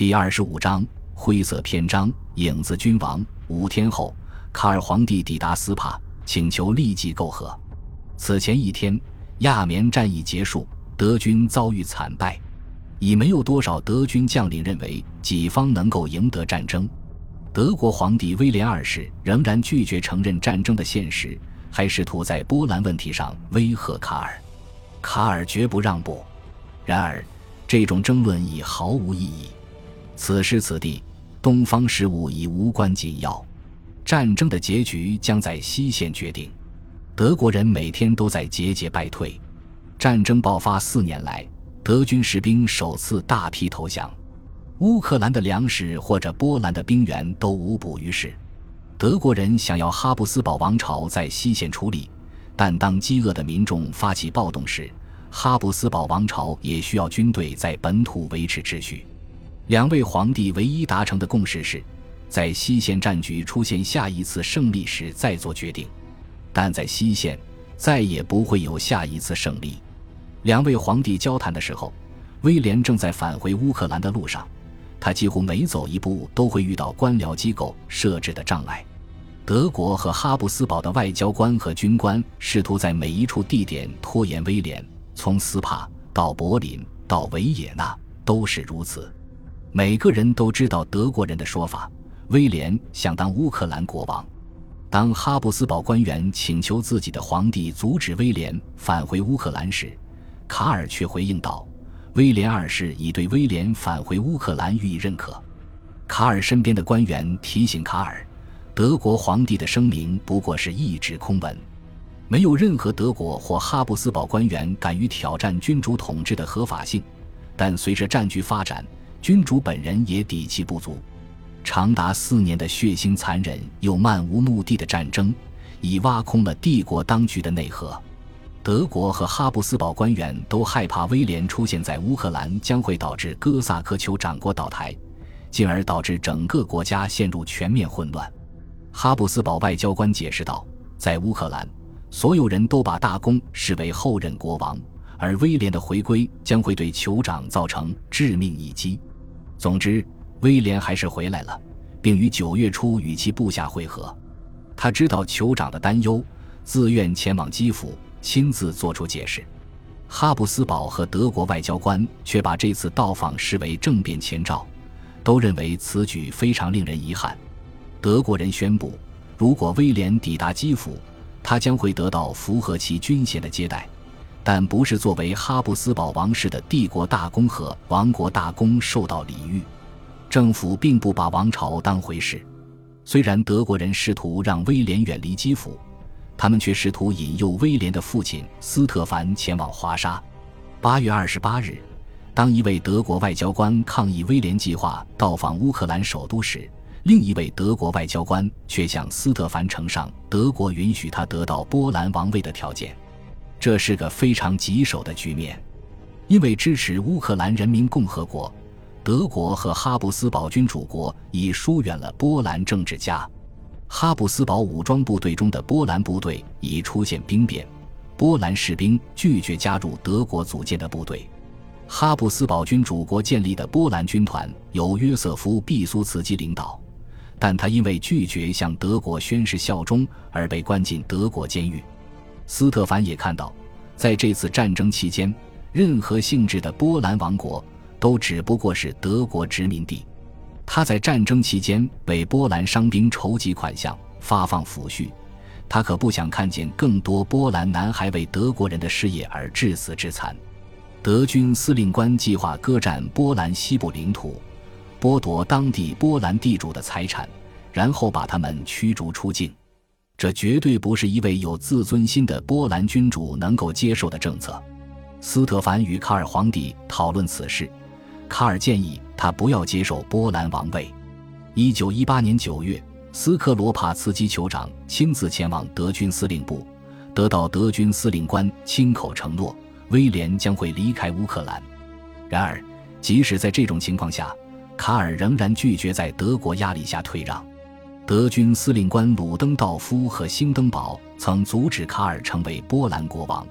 第二十五章灰色篇章：影子君王。五天后，卡尔皇帝抵达斯帕，请求立即媾和。此前一天，亚眠战役结束，德军遭遇惨败，已没有多少德军将领认为己方能够赢得战争。德国皇帝威廉二世仍然拒绝承认战争的现实，还试图在波兰问题上威吓卡尔。卡尔绝不让步。然而，这种争论已毫无意义。此时此地，东方事务已无关紧要，战争的结局将在西线决定。德国人每天都在节节败退。战争爆发四年来，德军士兵首次大批投降。乌克兰的粮食或者波兰的兵员都无补于事。德国人想要哈布斯堡王朝在西线处理，但当饥饿的民众发起暴动时，哈布斯堡王朝也需要军队在本土维持秩序。两位皇帝唯一达成的共识是，在西线战局出现下一次胜利时再做决定，但在西线再也不会有下一次胜利。两位皇帝交谈的时候，威廉正在返回乌克兰的路上，他几乎每走一步都会遇到官僚机构设置的障碍。德国和哈布斯堡的外交官和军官试图在每一处地点拖延威廉，从斯帕到柏林到维也纳都是如此。每个人都知道德国人的说法。威廉想当乌克兰国王。当哈布斯堡官员请求自己的皇帝阻止威廉返回乌克兰时，卡尔却回应道：“威廉二世已对威廉返回乌克兰予以认可。”卡尔身边的官员提醒卡尔，德国皇帝的声明不过是一纸空文，没有任何德国或哈布斯堡官员敢于挑战君主统治的合法性。但随着战局发展，君主本人也底气不足，长达四年的血腥、残忍又漫无目的的战争，已挖空了帝国当局的内核。德国和哈布斯堡官员都害怕威廉出现在乌克兰将会导致哥萨克酋长国倒台，进而导致整个国家陷入全面混乱。哈布斯堡外交官解释道：“在乌克兰，所有人都把大公视为后任国王，而威廉的回归将会对酋长造成致命一击。”总之，威廉还是回来了，并于九月初与其部下会合。他知道酋长的担忧，自愿前往基辅，亲自做出解释。哈布斯堡和德国外交官却把这次到访视为政变前兆，都认为此举非常令人遗憾。德国人宣布，如果威廉抵达基辅，他将会得到符合其军衔的接待。但不是作为哈布斯堡王室的帝国大公和王国大公受到礼遇，政府并不把王朝当回事。虽然德国人试图让威廉远离基辅，他们却试图引诱威廉的父亲斯特凡前往华沙。八月二十八日，当一位德国外交官抗议威廉计划到访乌克兰首都时，另一位德国外交官却向斯特凡呈上德国允许他得到波兰王位的条件。这是个非常棘手的局面，因为支持乌克兰人民共和国，德国和哈布斯堡君主国已疏远了波兰政治家。哈布斯堡武装部队中的波兰部队已出现兵变，波兰士兵拒绝加入德国组建的部队。哈布斯堡君主国建立的波兰军团由约瑟夫·毕苏茨基领导，但他因为拒绝向德国宣誓效忠而被关进德国监狱。斯特凡也看到，在这次战争期间，任何性质的波兰王国都只不过是德国殖民地。他在战争期间为波兰伤兵筹集款项，发放抚恤。他可不想看见更多波兰男孩为德国人的事业而致死致残。德军司令官计划割占波兰西部领土，剥夺当地波兰地主的财产，然后把他们驱逐出境。这绝对不是一位有自尊心的波兰君主能够接受的政策。斯特凡与卡尔皇帝讨论此事，卡尔建议他不要接受波兰王位。一九一八年九月，斯克罗帕茨基酋长亲自前往德军司令部，得到德军司令官亲口承诺，威廉将会离开乌克兰。然而，即使在这种情况下，卡尔仍然拒绝在德国压力下退让。德军司令官鲁登道夫和兴登堡曾阻止卡尔成为波兰国王，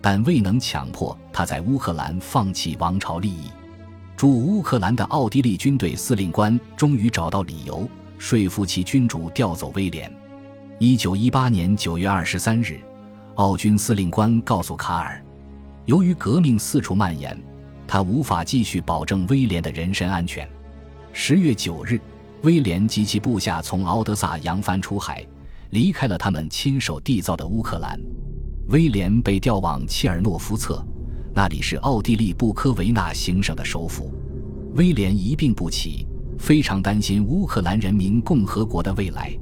但未能强迫他在乌克兰放弃王朝利益。驻乌克兰的奥地利军队司令官终于找到理由说服其君主调走威廉。一九一八年九月二十三日，奥军司令官告诉卡尔，由于革命四处蔓延，他无法继续保证威廉的人身安全。十月九日，威廉及其部下从敖德萨扬帆出海，离开了他们亲手缔造的乌克兰。威廉被调往切尔诺夫策。那里是奥地利布科维纳行省的首府，威廉一病不起，非常担心乌克兰人民共和国的未来。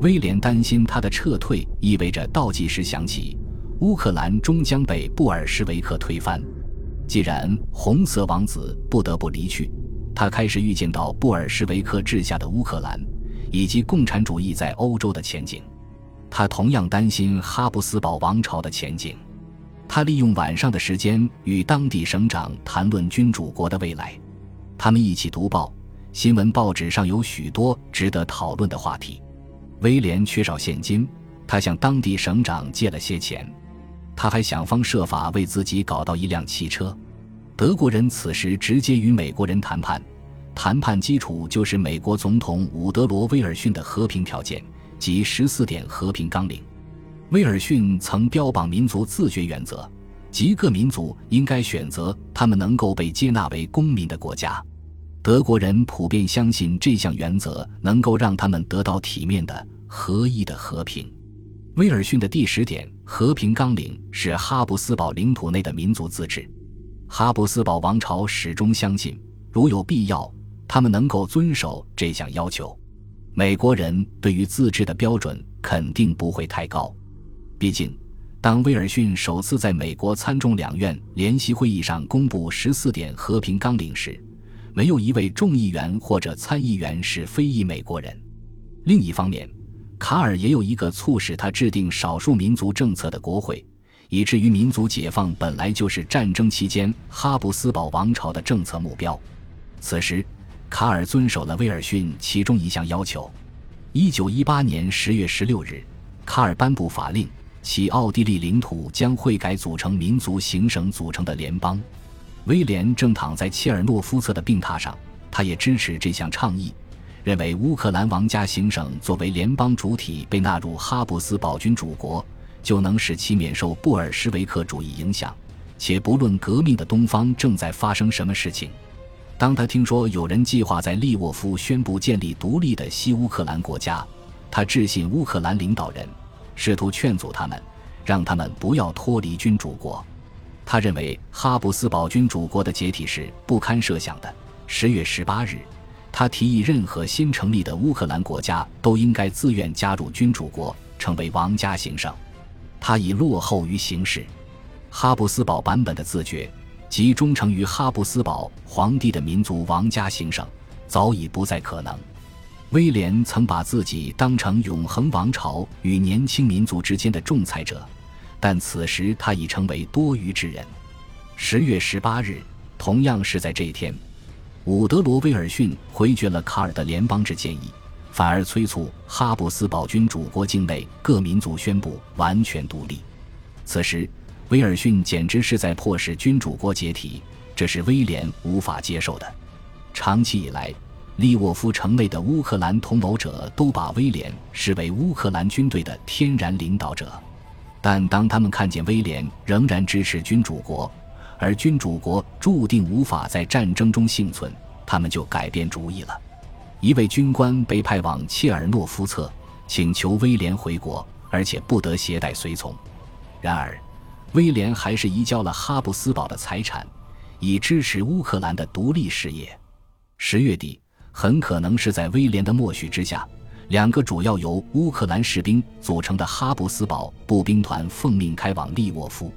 威廉担心他的撤退意味着倒计时响起，乌克兰终将被布尔什维克推翻。既然红色王子不得不离去，他开始预见到布尔什维克治下的乌克兰以及共产主义在欧洲的前景。他同样担心哈布斯堡王朝的前景。他利用晚上的时间与当地省长谈论君主国的未来，他们一起读报，新闻报纸上有许多值得讨论的话题。威廉缺少现金，他向当地省长借了些钱，他还想方设法为自己搞到一辆汽车。德国人此时直接与美国人谈判，谈判基础就是美国总统伍德罗·威尔逊的和平条件及十四点和平纲领。威尔逊曾标榜民族自决原则，即各民族应该选择他们能够被接纳为公民的国家。德国人普遍相信这项原则能够让他们得到体面的、合意的和平。威尔逊的第十点和平纲领是哈布斯堡领土内的民族自治。哈布斯堡王朝始终相信，如有必要，他们能够遵守这项要求。美国人对于自治的标准肯定不会太高。毕竟，当威尔逊首次在美国参众两院联席会议上公布十四点和平纲领时，没有一位众议员或者参议员是非裔美国人。另一方面，卡尔也有一个促使他制定少数民族政策的国会，以至于民族解放本来就是战争期间哈布斯堡王朝的政策目标。此时，卡尔遵守了威尔逊其中一项要求。一九一八年十月十六日，卡尔颁布法令。其奥地利领土将会改组成民族行省组成的联邦。威廉正躺在切尔诺夫策的病榻上，他也支持这项倡议，认为乌克兰王家行省作为联邦主体被纳入哈布斯堡君主国，就能使其免受布尔什维克主义影响。且不论革命的东方正在发生什么事情，当他听说有人计划在利沃夫宣布建立独立的西乌克兰国家，他致信乌克兰领导人。试图劝阻他们，让他们不要脱离君主国。他认为哈布斯堡君主国的解体是不堪设想的。十月十八日，他提议任何新成立的乌克兰国家都应该自愿加入君主国，成为王家行省。他已落后于形势。哈布斯堡版本的自觉及忠诚于哈布斯堡皇帝的民族王家行省早已不再可能。威廉曾把自己当成永恒王朝与年轻民族之间的仲裁者，但此时他已成为多余之人。十月十八日，同样是在这一天，伍德罗·威尔逊回绝了卡尔的联邦制建议，反而催促哈布斯堡君主国境内各民族宣布完全独立。此时，威尔逊简直是在迫使君主国解体，这是威廉无法接受的。长期以来。利沃夫城内的乌克兰同谋者都把威廉视为乌克兰军队的天然领导者，但当他们看见威廉仍然支持君主国，而君主国注定无法在战争中幸存，他们就改变主意了。一位军官被派往切尔诺夫策，请求威廉回国，而且不得携带随从。然而，威廉还是移交了哈布斯堡的财产，以支持乌克兰的独立事业。十月底。很可能是在威廉的默许之下，两个主要由乌克兰士兵组成的哈布斯堡步兵团奉命开往利沃夫。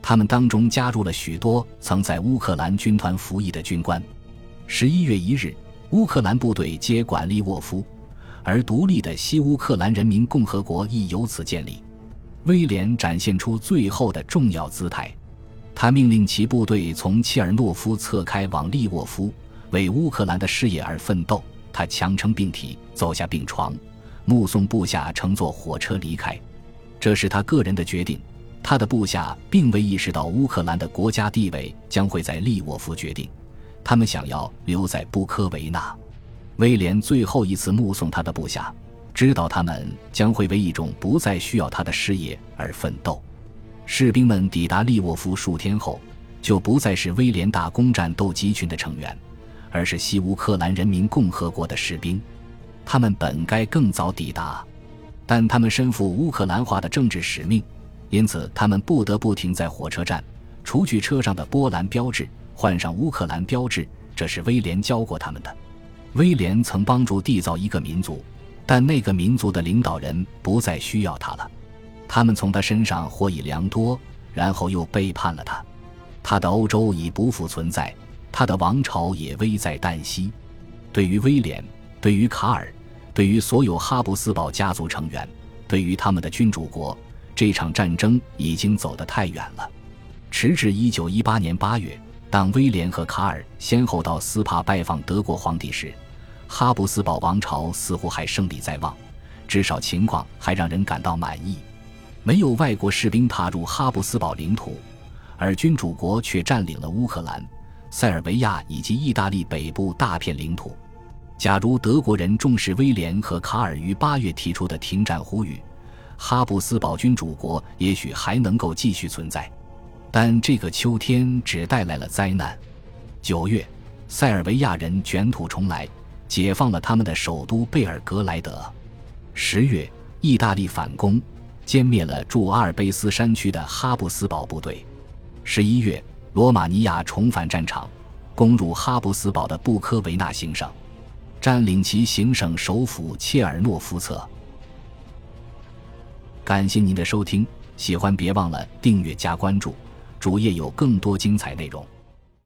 他们当中加入了许多曾在乌克兰军团服役的军官。十一月一日，乌克兰部队接管利沃夫，而独立的西乌克兰人民共和国亦由此建立。威廉展现出最后的重要姿态，他命令其部队从切尔诺夫侧开往利沃夫。为乌克兰的事业而奋斗，他强撑病体，走下病床，目送部下乘坐火车离开。这是他个人的决定，他的部下并未意识到乌克兰的国家地位将会在利沃夫决定。他们想要留在布科维纳。威廉最后一次目送他的部下，知道他们将会为一种不再需要他的事业而奋斗。士兵们抵达利沃夫数天后，就不再是威廉大攻战斗集群的成员，而是西乌克兰人民共和国的士兵。他们本该更早抵达，但他们身负乌克兰化的政治使命，因此他们不得不停在火车站，除去车上的波兰标志，换上乌克兰标志。这是威廉教过他们的。威廉曾帮助缔造一个民族，但那个民族的领导人不再需要他了。他们从他身上获益良多，然后又背叛了他。他的欧洲已不复存在，他的王朝也危在旦夕。对于威廉，对于卡尔，对于所有哈布斯堡家族成员，对于他们的君主国，这场战争已经走得太远了。迟至一九一八年八月，当威廉和卡尔先后到斯帕拜访德国皇帝时，哈布斯堡王朝似乎还胜利在望，至少情况还让人感到满意。没有外国士兵踏入哈布斯堡领土，而君主国却占领了乌克兰、塞尔维亚以及意大利北部大片领土。假如德国人重视威廉和卡尔于八月提出的停战呼吁，哈布斯堡君主国也许还能够继续存在。但这个秋天只带来了灾难。九月，塞尔维亚人卷土重来，解放了他们的首都贝尔格莱德。十月，意大利反攻。歼灭了驻阿尔卑斯山区的哈布斯堡部队。十一月，罗马尼亚重返战场，攻入哈布斯堡的布科维纳行省，占领其行省首府切尔诺夫策。感谢您的收听，喜欢别忘了订阅加关注，主页有更多精彩内容。